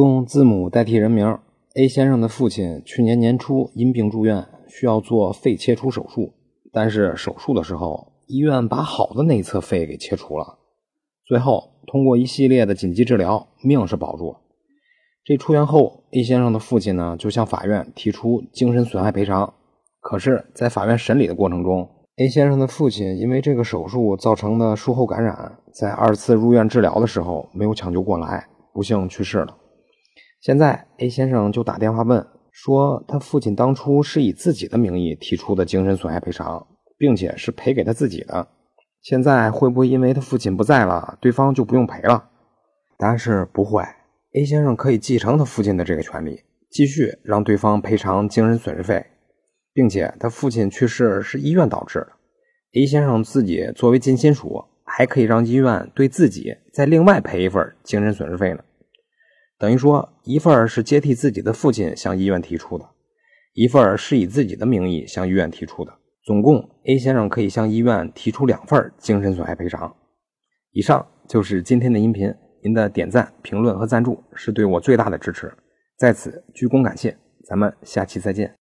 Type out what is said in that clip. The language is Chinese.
用字母代替人名，A 先生的父亲去年年初因病住院，需要做肺切除手术。但是手术的时候，医院把好的那一侧肺给切除了。最后通过一系列的紧急治疗，命是保住了。这出院后，A 先生的父亲呢就向法院提出精神损害赔偿。可是，在法院审理的过程中，A 先生的父亲因为这个手术造成的术后感染，在二次入院治疗的时候没有抢救过来，不幸去世了。现在 A 先生就打电话问，说他父亲当初是以自己的名义提出的精神损害赔偿，并且是赔给他自己的。现在会不会因为他父亲不在了，对方就不用赔了？答案是不会。A 先生可以继承他父亲的这个权利，继续让对方赔偿精神损失费，并且他父亲去世是医院导致的。A 先生自己作为近亲属，还可以让医院对自己再另外赔一份精神损失费呢。等于说，一份是接替自己的父亲向医院提出的，一份是以自己的名义向医院提出的。总共，A 先生可以向医院提出两份精神损害赔偿。以上就是今天的音频，您的点赞、评论和赞助是对我最大的支持，在此鞠躬感谢。咱们下期再见。